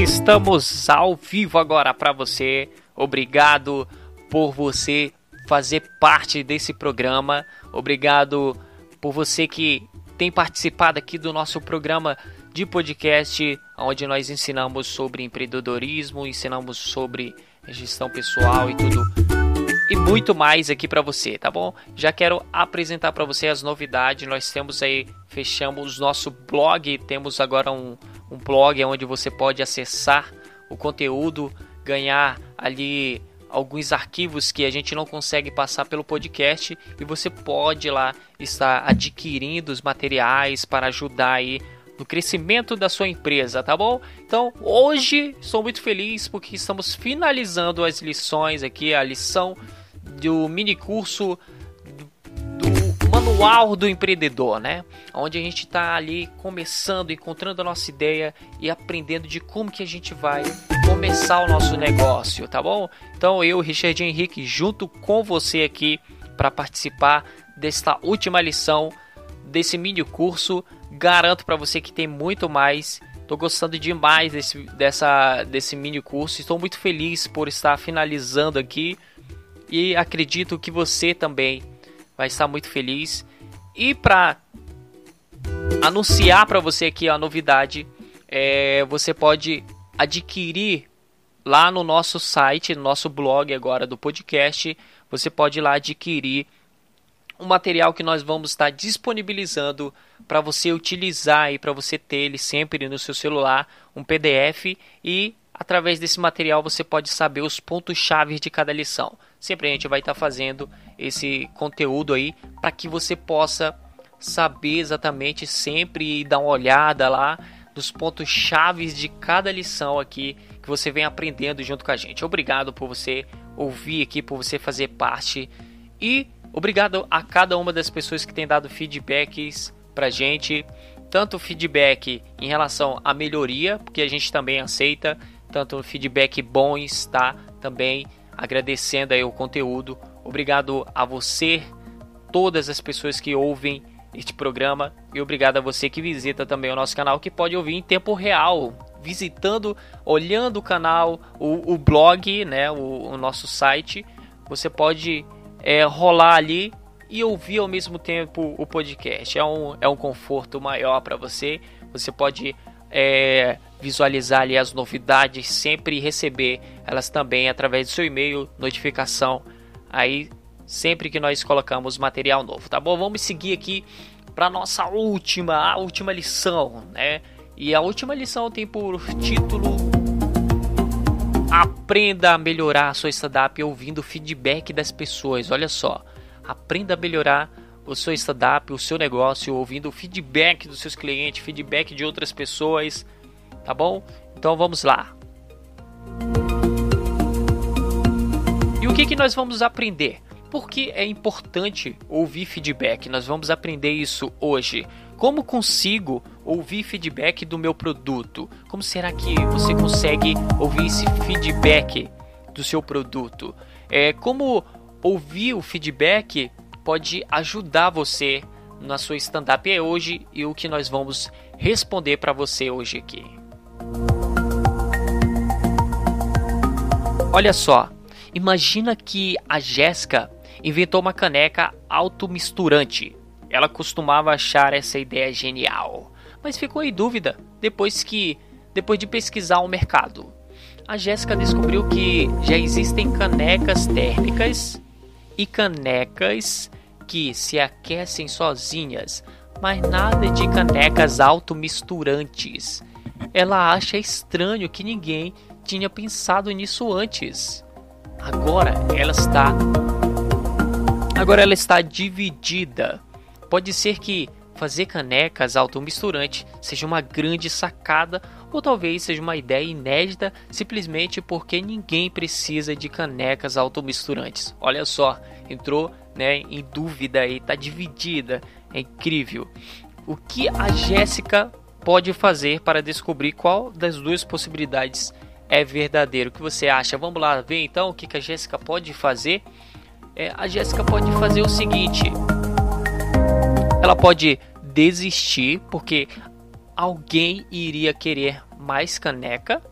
Estamos ao vivo agora para você. Obrigado por você fazer parte desse programa. Obrigado por você que tem participado aqui do nosso programa de podcast, onde nós ensinamos sobre empreendedorismo, ensinamos sobre gestão pessoal e tudo e muito mais aqui para você, tá bom? Já quero apresentar para você as novidades. Nós temos aí, fechamos nosso blog, temos agora um, um blog onde você pode acessar o conteúdo, ganhar ali alguns arquivos que a gente não consegue passar pelo podcast e você pode lá estar adquirindo os materiais para ajudar aí no crescimento da sua empresa, tá bom? Então, hoje estou muito feliz porque estamos finalizando as lições aqui, a lição do mini curso manual do empreendedor, né? Onde a gente está ali começando, encontrando a nossa ideia e aprendendo de como que a gente vai começar o nosso negócio, tá bom? Então eu, Richard Henrique, junto com você aqui para participar desta última lição desse mini curso Garanto para você que tem muito mais. Estou gostando demais desse, dessa, desse mini curso. Estou muito feliz por estar finalizando aqui. E acredito que você também vai estar muito feliz. E para anunciar para você aqui a novidade, é, você pode adquirir lá no nosso site, no nosso blog agora do podcast. Você pode ir lá adquirir um material que nós vamos estar disponibilizando para você utilizar e para você ter ele sempre no seu celular, um PDF e através desse material você pode saber os pontos chave de cada lição. Sempre a gente vai estar fazendo esse conteúdo aí para que você possa saber exatamente sempre e dar uma olhada lá dos pontos chaves de cada lição aqui que você vem aprendendo junto com a gente. Obrigado por você ouvir aqui, por você fazer parte e Obrigado a cada uma das pessoas que tem dado feedbacks pra gente, tanto feedback em relação à melhoria, porque a gente também aceita, tanto feedback bons, tá? Também agradecendo aí o conteúdo. Obrigado a você, todas as pessoas que ouvem este programa e obrigado a você que visita também o nosso canal, que pode ouvir em tempo real, visitando, olhando o canal, o, o blog, né, o, o nosso site. Você pode é, rolar ali e ouvir ao mesmo tempo o podcast. É um, é um conforto maior para você. Você pode é, visualizar ali as novidades sempre receber elas também através do seu e-mail, notificação aí sempre que nós colocamos material novo, tá bom? Vamos seguir aqui para nossa última, a última lição, né? E a última lição tem por título Aprenda a melhorar a sua startup ouvindo feedback das pessoas. Olha só, aprenda a melhorar o seu startup, o seu negócio, ouvindo feedback dos seus clientes, feedback de outras pessoas, tá bom? Então vamos lá. E o que, que nós vamos aprender? Por que é importante ouvir feedback? Nós vamos aprender isso hoje. Como consigo ouvir feedback do meu produto? Como será que você consegue ouvir esse feedback do seu produto? É, como ouvir o feedback pode ajudar você na sua stand-up é hoje e o que nós vamos responder para você hoje aqui. Olha só, imagina que a Jéssica inventou uma caneca automisturante ela costumava achar essa ideia genial, mas ficou em dúvida depois que depois de pesquisar o mercado. A Jéssica descobriu que já existem canecas térmicas e canecas que se aquecem sozinhas, mas nada de canecas automisturantes. Ela acha estranho que ninguém tinha pensado nisso antes. Agora ela está Agora ela está dividida Pode ser que fazer canecas automisturantes seja uma grande sacada ou talvez seja uma ideia inédita simplesmente porque ninguém precisa de canecas automisturantes. Olha só, entrou né, em dúvida e está dividida. É incrível. O que a Jéssica pode fazer para descobrir qual das duas possibilidades é verdadeiro? O que você acha? Vamos lá ver então o que a Jéssica pode fazer. É, a Jéssica pode fazer o seguinte: ela pode desistir porque alguém iria querer mais caneca,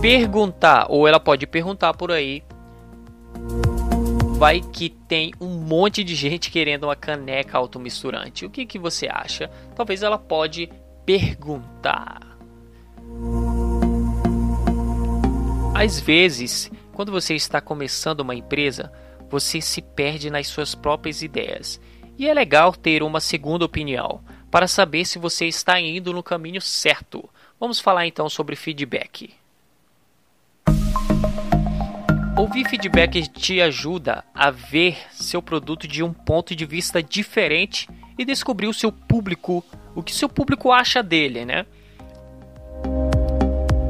perguntar, ou ela pode perguntar por aí. Vai que tem um monte de gente querendo uma caneca automisturante. O que, que você acha? Talvez ela pode perguntar. Às vezes, quando você está começando uma empresa, você se perde nas suas próprias ideias. E é legal ter uma segunda opinião para saber se você está indo no caminho certo. Vamos falar então sobre feedback. Ouvir feedback te ajuda a ver seu produto de um ponto de vista diferente e descobrir o seu público, o que seu público acha dele, né?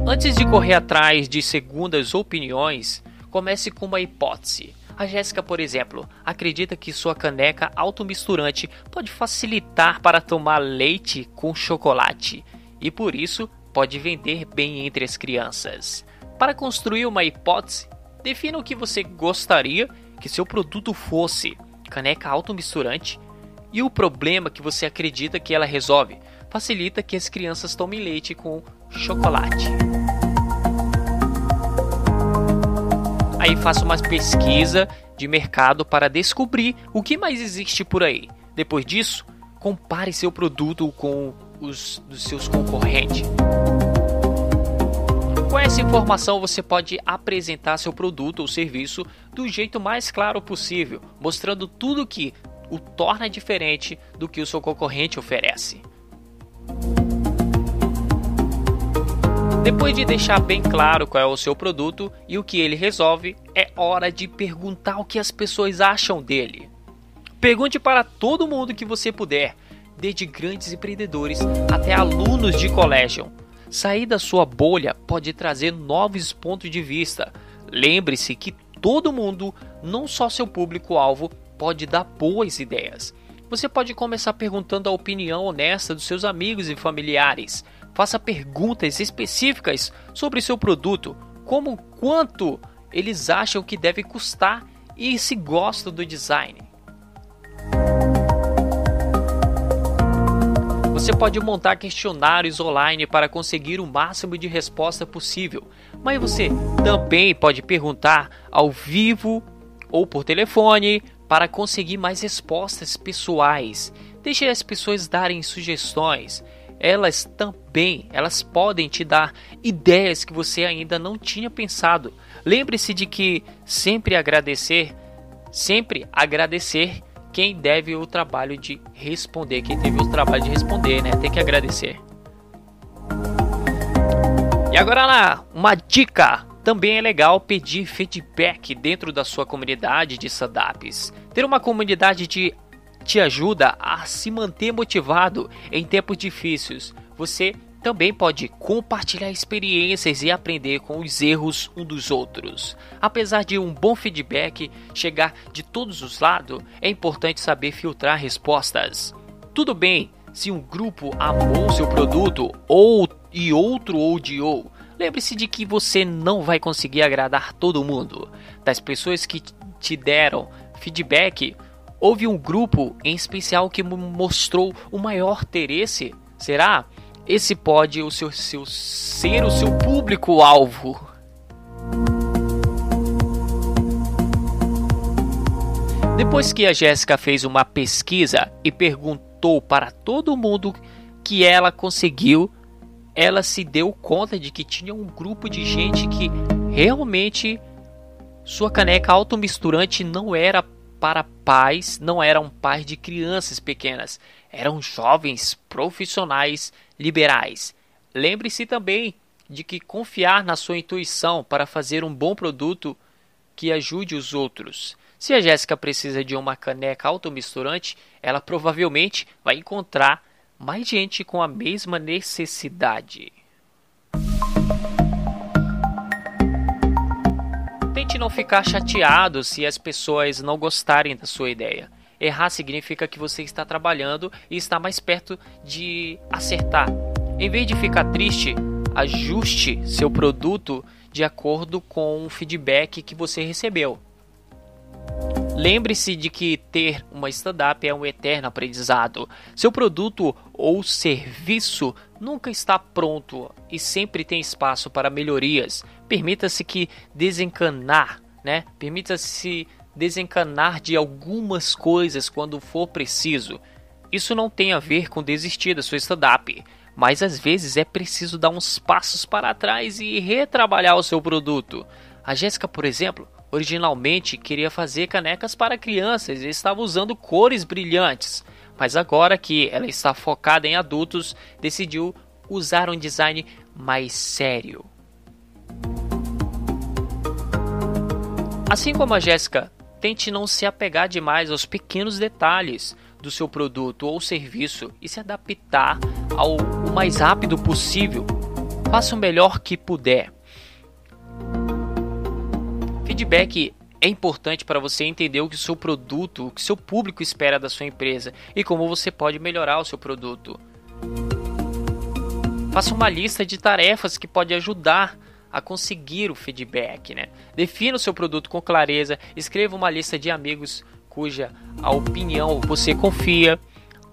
Antes de correr atrás de segundas opiniões, comece com uma hipótese. A Jéssica, por exemplo, acredita que sua caneca automisturante pode facilitar para tomar leite com chocolate e por isso pode vender bem entre as crianças. Para construir uma hipótese, defina o que você gostaria que seu produto fosse: caneca automisturante e o problema que você acredita que ela resolve. Facilita que as crianças tomem leite com chocolate. Aí faça uma pesquisa de mercado para descobrir o que mais existe por aí. Depois disso, compare seu produto com os dos seus concorrentes. Com essa informação, você pode apresentar seu produto ou serviço do jeito mais claro possível, mostrando tudo que o torna diferente do que o seu concorrente oferece. Depois de deixar bem claro qual é o seu produto e o que ele resolve, é hora de perguntar o que as pessoas acham dele. Pergunte para todo mundo que você puder, desde grandes empreendedores até alunos de colégio. Sair da sua bolha pode trazer novos pontos de vista. Lembre-se que todo mundo, não só seu público-alvo, pode dar boas ideias. Você pode começar perguntando a opinião honesta dos seus amigos e familiares. Faça perguntas específicas sobre seu produto, como quanto eles acham que deve custar e se gostam do design. Você pode montar questionários online para conseguir o máximo de resposta possível, mas você também pode perguntar ao vivo ou por telefone para conseguir mais respostas pessoais. Deixe as pessoas darem sugestões. Elas também, elas podem te dar ideias que você ainda não tinha pensado. Lembre-se de que sempre agradecer, sempre agradecer quem deve o trabalho de responder, quem teve o trabalho de responder, né? Tem que agradecer. E agora lá, uma dica. Também é legal pedir feedback dentro da sua comunidade de startups. Ter uma comunidade de te ajuda a se manter motivado em tempos difíceis. Você também pode compartilhar experiências e aprender com os erros um dos outros. Apesar de um bom feedback chegar de todos os lados, é importante saber filtrar respostas. Tudo bem se um grupo amou seu produto ou e outro odiou. Lembre-se de que você não vai conseguir agradar todo mundo. Das pessoas que te deram feedback, houve um grupo em especial que mostrou o maior interesse. Será? Esse pode o seu, seu ser o seu público-alvo. Depois que a Jéssica fez uma pesquisa e perguntou para todo mundo que ela conseguiu, ela se deu conta de que tinha um grupo de gente que realmente sua caneca automisturante não era para pais, não eram pais de crianças pequenas, eram jovens profissionais liberais. Lembre-se também de que confiar na sua intuição para fazer um bom produto que ajude os outros. Se a Jéssica precisa de uma caneca automisturante, ela provavelmente vai encontrar mais gente com a mesma necessidade. Não ficar chateado se as pessoas não gostarem da sua ideia. Errar significa que você está trabalhando e está mais perto de acertar. Em vez de ficar triste, ajuste seu produto de acordo com o feedback que você recebeu. Lembre-se de que ter uma startup é um eterno aprendizado. Seu produto ou serviço nunca está pronto e sempre tem espaço para melhorias. Permita-se que desencanar, né? Permita-se desencanar de algumas coisas quando for preciso. Isso não tem a ver com desistir da sua stand-up, mas às vezes é preciso dar uns passos para trás e retrabalhar o seu produto. A Jéssica, por exemplo, originalmente queria fazer canecas para crianças e estava usando cores brilhantes, mas agora que ela está focada em adultos, decidiu usar um design mais sério. Assim como a Jéssica, tente não se apegar demais aos pequenos detalhes do seu produto ou serviço e se adaptar ao mais rápido possível. Faça o melhor que puder. Feedback é importante para você entender o que o seu produto, o que seu público espera da sua empresa e como você pode melhorar o seu produto. Faça uma lista de tarefas que pode ajudar a conseguir o feedback, né? Defina o seu produto com clareza, escreva uma lista de amigos cuja a opinião você confia,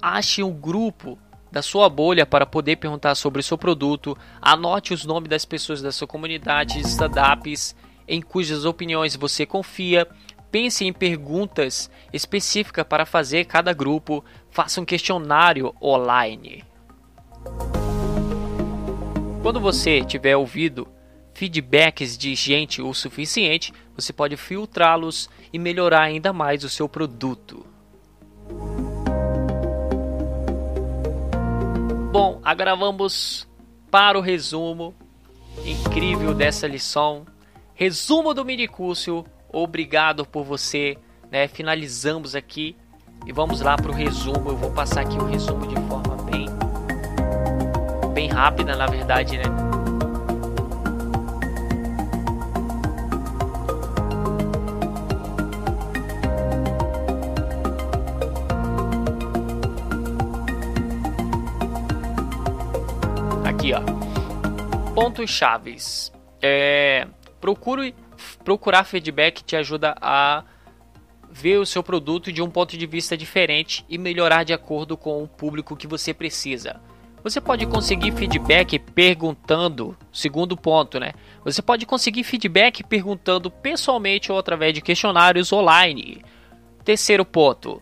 ache um grupo da sua bolha para poder perguntar sobre o seu produto, anote os nomes das pessoas da sua comunidade de startups em cujas opiniões você confia, pense em perguntas específicas para fazer cada grupo, faça um questionário online. Quando você tiver ouvido feedbacks de gente o suficiente, você pode filtrá-los e melhorar ainda mais o seu produto. Bom, agora vamos para o resumo incrível dessa lição. Resumo do mini curso. Obrigado por você, né? Finalizamos aqui e vamos lá para o resumo. Eu vou passar aqui o resumo de forma bem bem rápida, na verdade, né? Pontos chaves. É, procure procurar feedback te ajuda a ver o seu produto de um ponto de vista diferente e melhorar de acordo com o público que você precisa. Você pode conseguir feedback perguntando, segundo ponto, né? Você pode conseguir feedback perguntando pessoalmente ou através de questionários online. Terceiro ponto,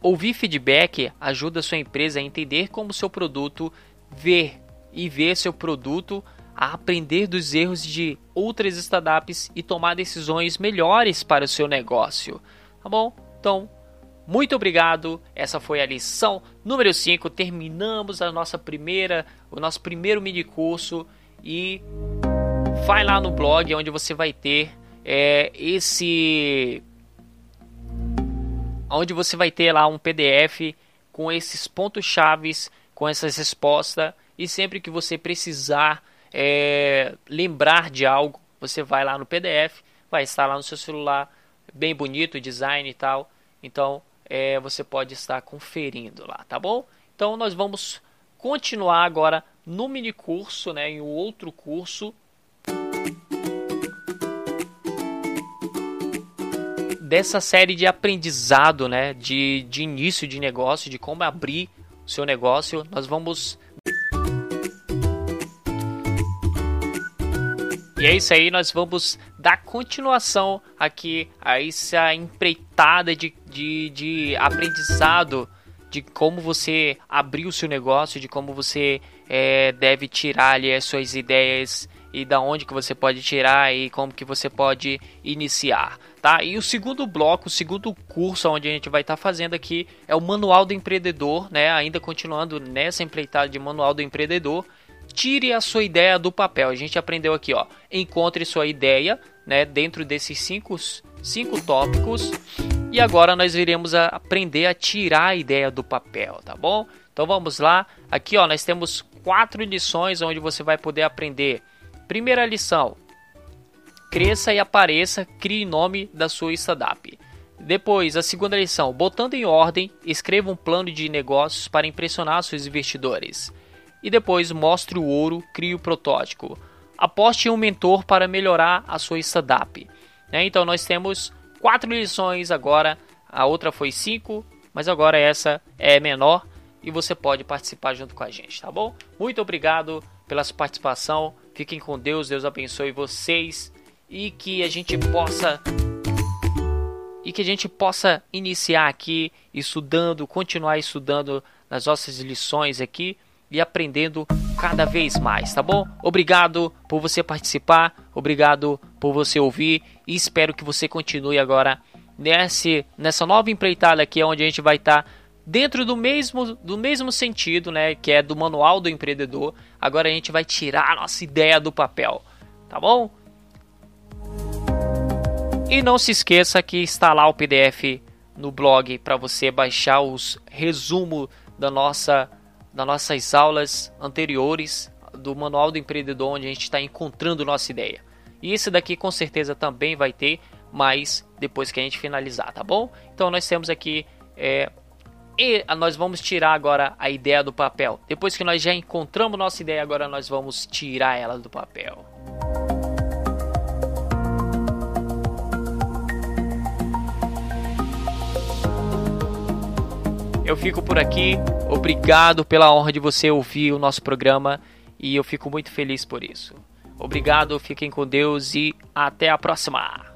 ouvir feedback ajuda a sua empresa a entender como seu produto ver e ver seu produto, a aprender dos erros de outras startups e tomar decisões melhores para o seu negócio. Tá bom? Então, muito obrigado. Essa foi a lição número 5. Terminamos a nossa primeira, o nosso primeiro mini curso e vai lá no blog onde você vai ter é, esse onde você vai ter lá um PDF com esses pontos chaves, com essas respostas e sempre que você precisar é, lembrar de algo, você vai lá no PDF, vai estar lá no seu celular, bem bonito, design e tal. Então é, você pode estar conferindo lá, tá bom? Então nós vamos continuar agora no mini curso, né, em outro curso. Dessa série de aprendizado, né, de, de início de negócio, de como abrir o seu negócio, nós vamos E é isso aí, nós vamos dar continuação aqui a essa empreitada de, de, de aprendizado de como você abrir o seu negócio, de como você é, deve tirar ali as suas ideias e da onde que você pode tirar e como que você pode iniciar, tá? E o segundo bloco, o segundo curso onde a gente vai estar tá fazendo aqui é o Manual do Empreendedor, né? Ainda continuando nessa empreitada de Manual do Empreendedor, tire a sua ideia do papel. A gente aprendeu aqui, ó, encontre sua ideia, né, dentro desses cinco, cinco tópicos. E agora nós iremos a aprender a tirar a ideia do papel, tá bom? Então vamos lá. Aqui, ó, nós temos quatro lições onde você vai poder aprender. Primeira lição: cresça e apareça, crie nome da sua startup. Depois, a segunda lição: botando em ordem, escreva um plano de negócios para impressionar seus investidores e depois mostre o ouro, crie o protótipo. Aposte em um mentor para melhorar a sua startup. Né? Então nós temos quatro lições agora, a outra foi cinco, mas agora essa é menor e você pode participar junto com a gente, tá bom? Muito obrigado pela sua participação, Fiquem com Deus, Deus abençoe vocês e que a gente possa e que a gente possa iniciar aqui estudando, continuar estudando nas nossas lições aqui e aprendendo cada vez mais, tá bom? Obrigado por você participar, obrigado por você ouvir e espero que você continue agora nesse, nessa nova empreitada aqui, onde a gente vai estar tá dentro do mesmo, do mesmo sentido, né? Que é do manual do empreendedor. Agora a gente vai tirar a nossa ideia do papel, tá bom? E não se esqueça que está lá o PDF no blog para você baixar os resumo da nossa das nossas aulas anteriores do Manual do Empreendedor, onde a gente está encontrando nossa ideia. E esse daqui com certeza também vai ter, mas depois que a gente finalizar, tá bom? Então nós temos aqui é, e nós vamos tirar agora a ideia do papel. Depois que nós já encontramos nossa ideia, agora nós vamos tirar ela do papel. Eu fico por aqui. Obrigado pela honra de você ouvir o nosso programa e eu fico muito feliz por isso. Obrigado, fiquem com Deus e até a próxima!